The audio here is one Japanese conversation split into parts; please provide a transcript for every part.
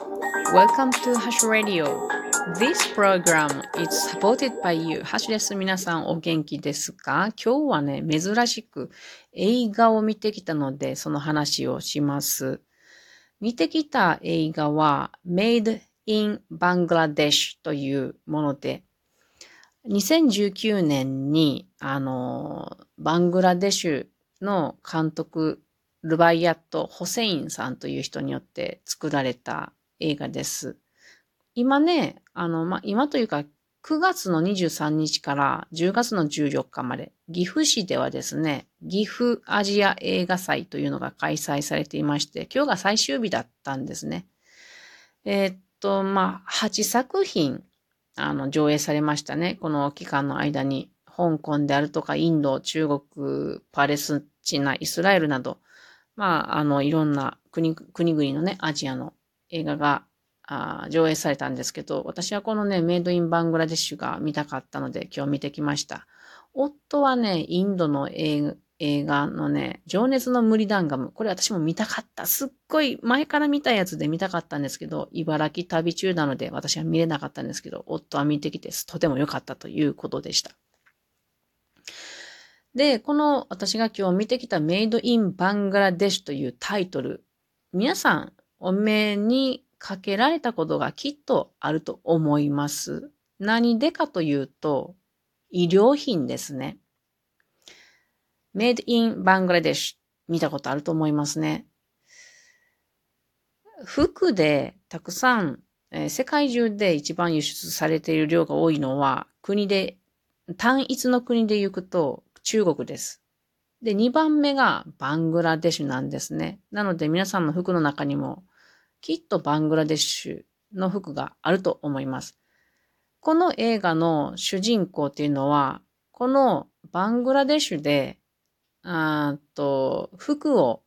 Welcome to Hash Radio. This program is supported by you. ハッシュです。皆さんお元気ですか？今日はね、珍しく映画を見てきたので、その話をします。見てきた映画は Made in Bangladesh というもので、2019年に、あの、バングラデシュの監督、ルバイヤット・ホセインさんという人によって作られた映画です。今ね、あの、まあ、今というか、9月の23日から10月の14日まで、岐阜市ではですね、岐阜アジア映画祭というのが開催されていまして、今日が最終日だったんですね。えー、っと、まあ、8作品、あの、上映されましたね。この期間の間に。香港であるとか、インド、中国、パレスチナ、イスラエルなど、まあ、あの、いろんな国、国々のね、アジアの映画があ上映されたんですけど、私はこのね、メイドインバングラデシュが見たかったので今日見てきました。夫はね、インドの映画のね、情熱の無理ダンガム。これ私も見たかった。すっごい前から見たやつで見たかったんですけど、茨城旅中なので私は見れなかったんですけど、夫は見てきてとても良かったということでした。で、この私が今日見てきたメイドインバングラデシュというタイトル、皆さんお目にかけられたことがきっとあると思います。何でかというと、医療品ですね。made in Bangladesh 見たことあると思いますね。服でたくさん、えー、世界中で一番輸出されている量が多いのは国で、単一の国で行くと中国です。で、2番目がバングラデシュなんですね。なので皆さんの服の中にもきっとバングラデシュの服があると思います。この映画の主人公っていうのは、このバングラデシュで、あと服を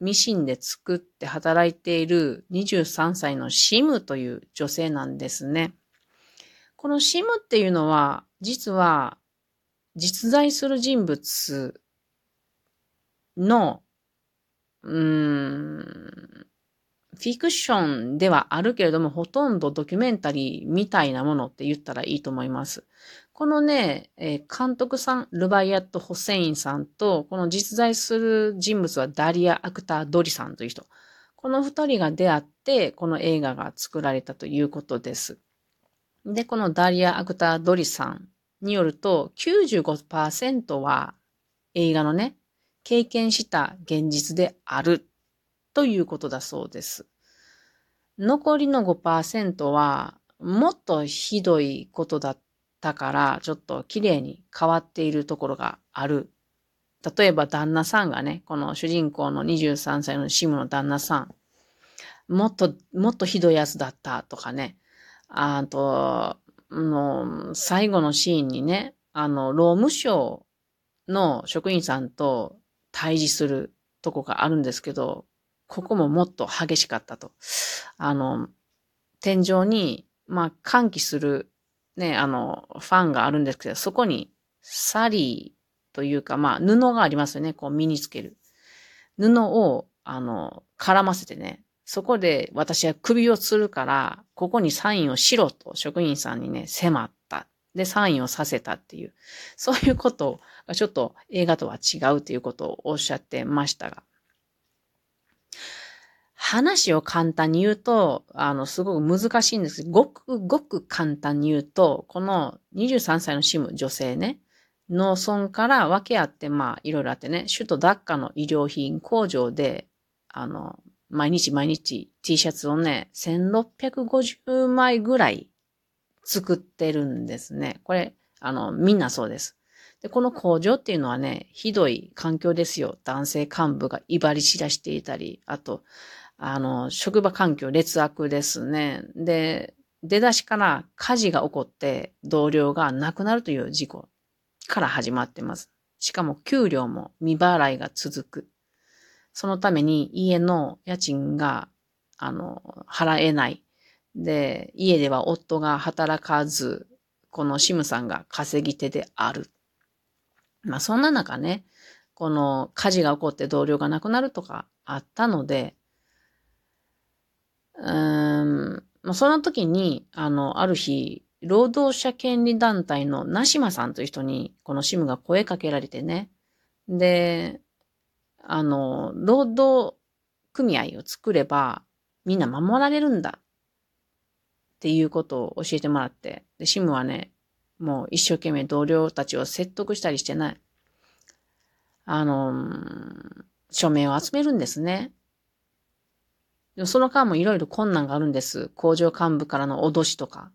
ミシンで作って働いている23歳のシムという女性なんですね。このシムっていうのは、実は実在する人物の、うん、フィクションではあるけれども、ほとんどドキュメンタリーみたいなものって言ったらいいと思います。このね、えー、監督さん、ルバイアット・ホセインさんと、この実在する人物はダリア・アクター・ドリさんという人。この二人が出会って、この映画が作られたということです。で、このダリア・アクター・ドリさんによると、95%は映画のね、経験した現実であるということだそうです。残りの5%は、もっとひどいことだったから、ちょっと綺麗に変わっているところがある。例えば旦那さんがね、この主人公の23歳のシムの旦那さん、もっと、もっとひどいやつだったとかね。あと、の、最後のシーンにね、あの、労務省の職員さんと対峙するとこがあるんですけど、ここももっと激しかったと。あの、天井に、まあ、喚起する、ね、あの、ファンがあるんですけど、そこに、サリーというか、まあ、布がありますよね。こう、身につける。布を、あの、絡ませてね、そこで私は首を吊るから、ここにサインをしろと職員さんにね、迫った。で、サインをさせたっていう、そういうことがちょっと映画とは違うということをおっしゃってましたが。話を簡単に言うと、あの、すごく難しいんです、ごくごく簡単に言うと、この23歳のシム、女性ね、農村から分け合って、まあ、いろいろあってね、首都ダッカの医療品工場で、あの、毎日毎日 T シャツをね、1650枚ぐらい作ってるんですね。これ、あの、みんなそうです。で、この工場っていうのはね、ひどい環境ですよ。男性幹部が威張り散らしていたり、あと、あの、職場環境劣悪ですね。で、出だしから火事が起こって同僚が亡くなるという事故から始まってます。しかも給料も未払いが続く。そのために家の家賃が、あの、払えない。で、家では夫が働かず、このシムさんが稼ぎ手である。まあそんな中ね、この火事が起こって同僚が亡くなるとかあったので、うーその時に、あの、ある日、労働者権利団体のナシマさんという人に、このシムが声かけられてね。で、あの、労働組合を作れば、みんな守られるんだ。っていうことを教えてもらって。で、シムはね、もう一生懸命同僚たちを説得したりしてない。あの、署名を集めるんですね。でその間もいろいろ困難があるんです。工場幹部からの脅しとか、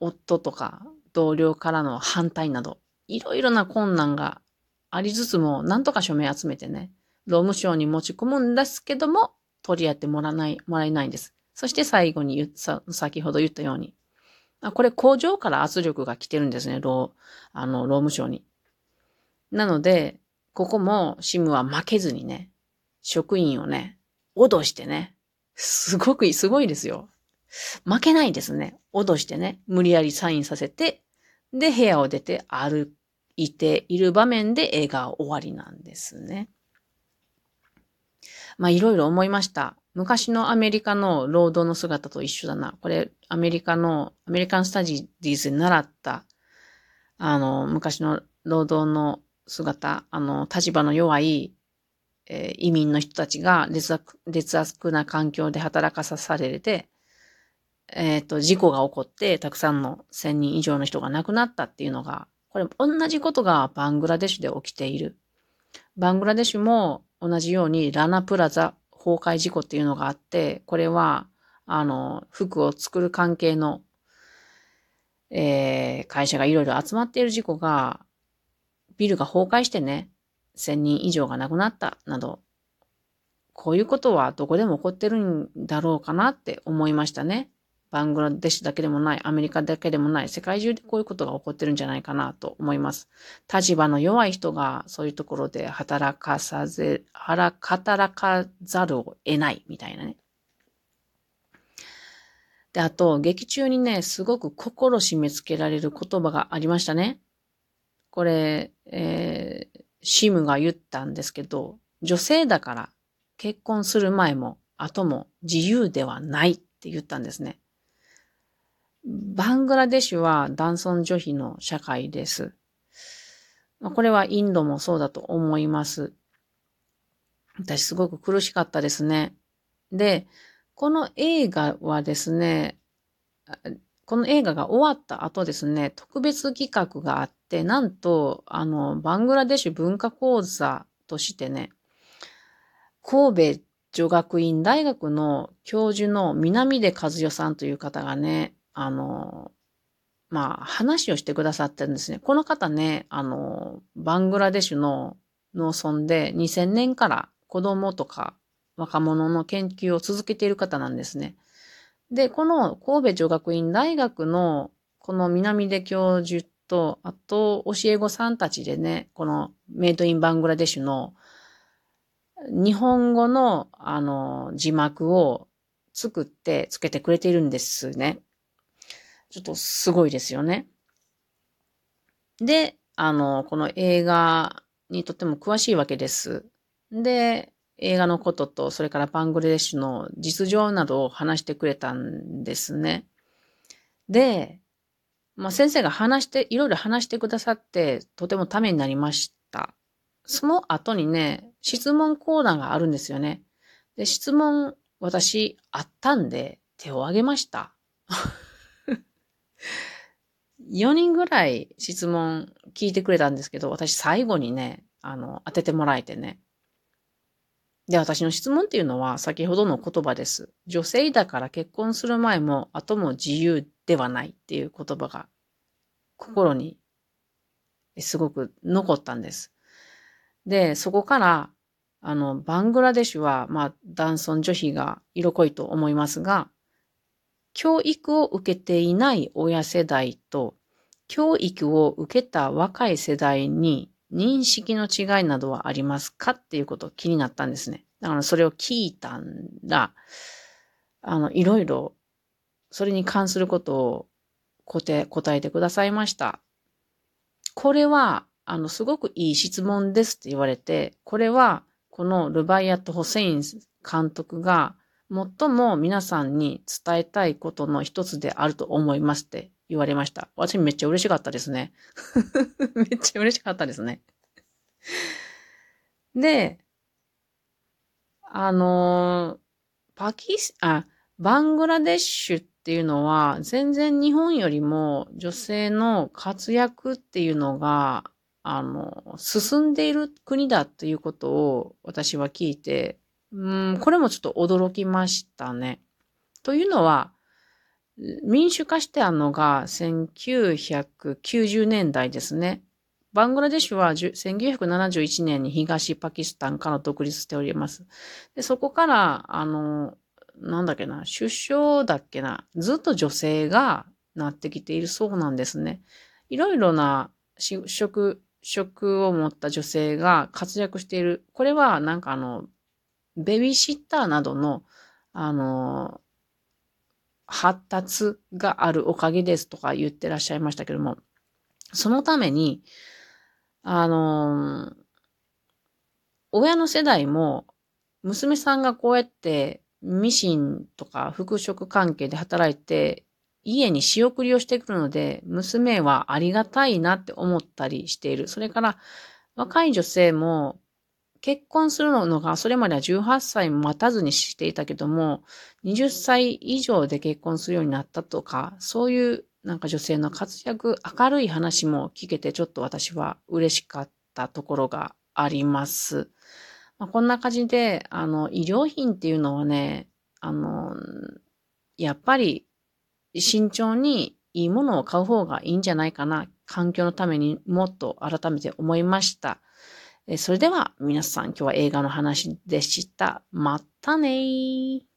夫とか同僚からの反対など、いろいろな困難がありつつも、なんとか署名集めてね、労務省に持ち込むんですけども、取り合ってもらえない、もらえないんです。そして最後に言った、先ほど言ったように、これ工場から圧力が来てるんですね、労、あの、労務省に。なので、ここもシムは負けずにね、職員をね、脅してね、すごく、すごいですよ。負けないですね。脅してね、無理やりサインさせて、で、部屋を出て歩いている場面で映画終わりなんですね。まあ、いろいろ思いました。昔のアメリカの労働の姿と一緒だな。これ、アメリカの、アメリカンスタジディーズで習った、あの、昔の労働の姿、あの、立場の弱い、えー、移民の人たちが劣悪劣悪な環境で働かされて、えっ、ー、と、事故が起こって、たくさんの1000人以上の人が亡くなったっていうのが、これ同じことがバングラデシュで起きている。バングラデシュも同じようにラナプラザ崩壊事故っていうのがあって、これは、あの、服を作る関係の、えー、会社がいろいろ集まっている事故が、ビルが崩壊してね、1000人以上が亡くなったなど、こういうことはどこでも起こってるんだろうかなって思いましたね。バングラデシュだけでもない、アメリカだけでもない、世界中でこういうことが起こってるんじゃないかなと思います。立場の弱い人がそういうところで働かさぜ、働かざるを得ないみたいなね。で、あと、劇中にね、すごく心締め付けられる言葉がありましたね。これ、えー、シムが言ったんですけど、女性だから結婚する前も後も自由ではないって言ったんですね。バングラデシュは男尊女卑の社会です。これはインドもそうだと思います。私すごく苦しかったですね。で、この映画はですね、この映画が終わった後ですね、特別企画があって、なんと、あの、バングラデシュ文化講座としてね、神戸女学院大学の教授の南出和代さんという方がね、あの、まあ、話をしてくださってるんですね。この方ね、あの、バングラデシュの農村で2000年から子供とか若者の研究を続けている方なんですね。で、この神戸女学院大学のこの南出教授と、あと教え子さんたちでね、このメイドインバングラデシュの日本語のあの字幕を作ってつけてくれているんですね。ちょっとすごいですよね。で、あの、この映画にとっても詳しいわけです。で、映画のことと、それからバングラデシュの実情などを話してくれたんですね。で、まあ、先生が話して、いろいろ話してくださって、とてもためになりました。その後にね、質問コーナーがあるんですよね。で、質問、私、あったんで、手を挙げました。4人ぐらい質問聞いてくれたんですけど、私最後にね、あの、当ててもらえてね。で、私の質問っていうのは先ほどの言葉です。女性だから結婚する前も後も自由ではないっていう言葉が心にすごく残ったんです。で、そこから、あの、バングラデシュは、まあ、男尊女卑が色濃いと思いますが、教育を受けていない親世代と、教育を受けた若い世代に認識の違いなどはありますかっていうこと気になったんですね。だからそれを聞いたんだ。あの、いろいろ、それに関することを答え、答えてくださいました。これは、あの、すごくいい質問ですって言われて、これは、このルバイアット・ホセイン監督が最も皆さんに伝えたいことの一つであると思いますって言われました。私めっちゃ嬉しかったですね。めっちゃ嬉しかったですね。で、あのパキス、あ、バングラデシュっていうのは、全然日本よりも女性の活躍っていうのが、あの、進んでいる国だということを私は聞いて、うん、これもちょっと驚きましたね。というのは、民主化してあるのが1990年代ですね。バングラデシュは1971年に東パキスタンから独立しております。でそこから、あの、なんだっけな、首相だっけな、ずっと女性がなってきているそうなんですね。いろいろな職、職を持った女性が活躍している。これはなんかあの、ベビーシッターなどの、あの、発達があるおかげですとか言ってらっしゃいましたけども、そのために、あの、親の世代も、娘さんがこうやってミシンとか服飾関係で働いて、家に仕送りをしてくるので、娘はありがたいなって思ったりしている。それから、若い女性も、結婚するのが、それまでは18歳も待たずにしていたけども、20歳以上で結婚するようになったとか、そういうなんか女性の活躍、明るい話も聞けて、ちょっと私は嬉しかったところがあります。まあ、こんな感じで、あの、医療品っていうのはね、あの、やっぱり慎重にいいものを買う方がいいんじゃないかな。環境のためにもっと改めて思いました。それでは皆さん今日は映画の話でした。またねー。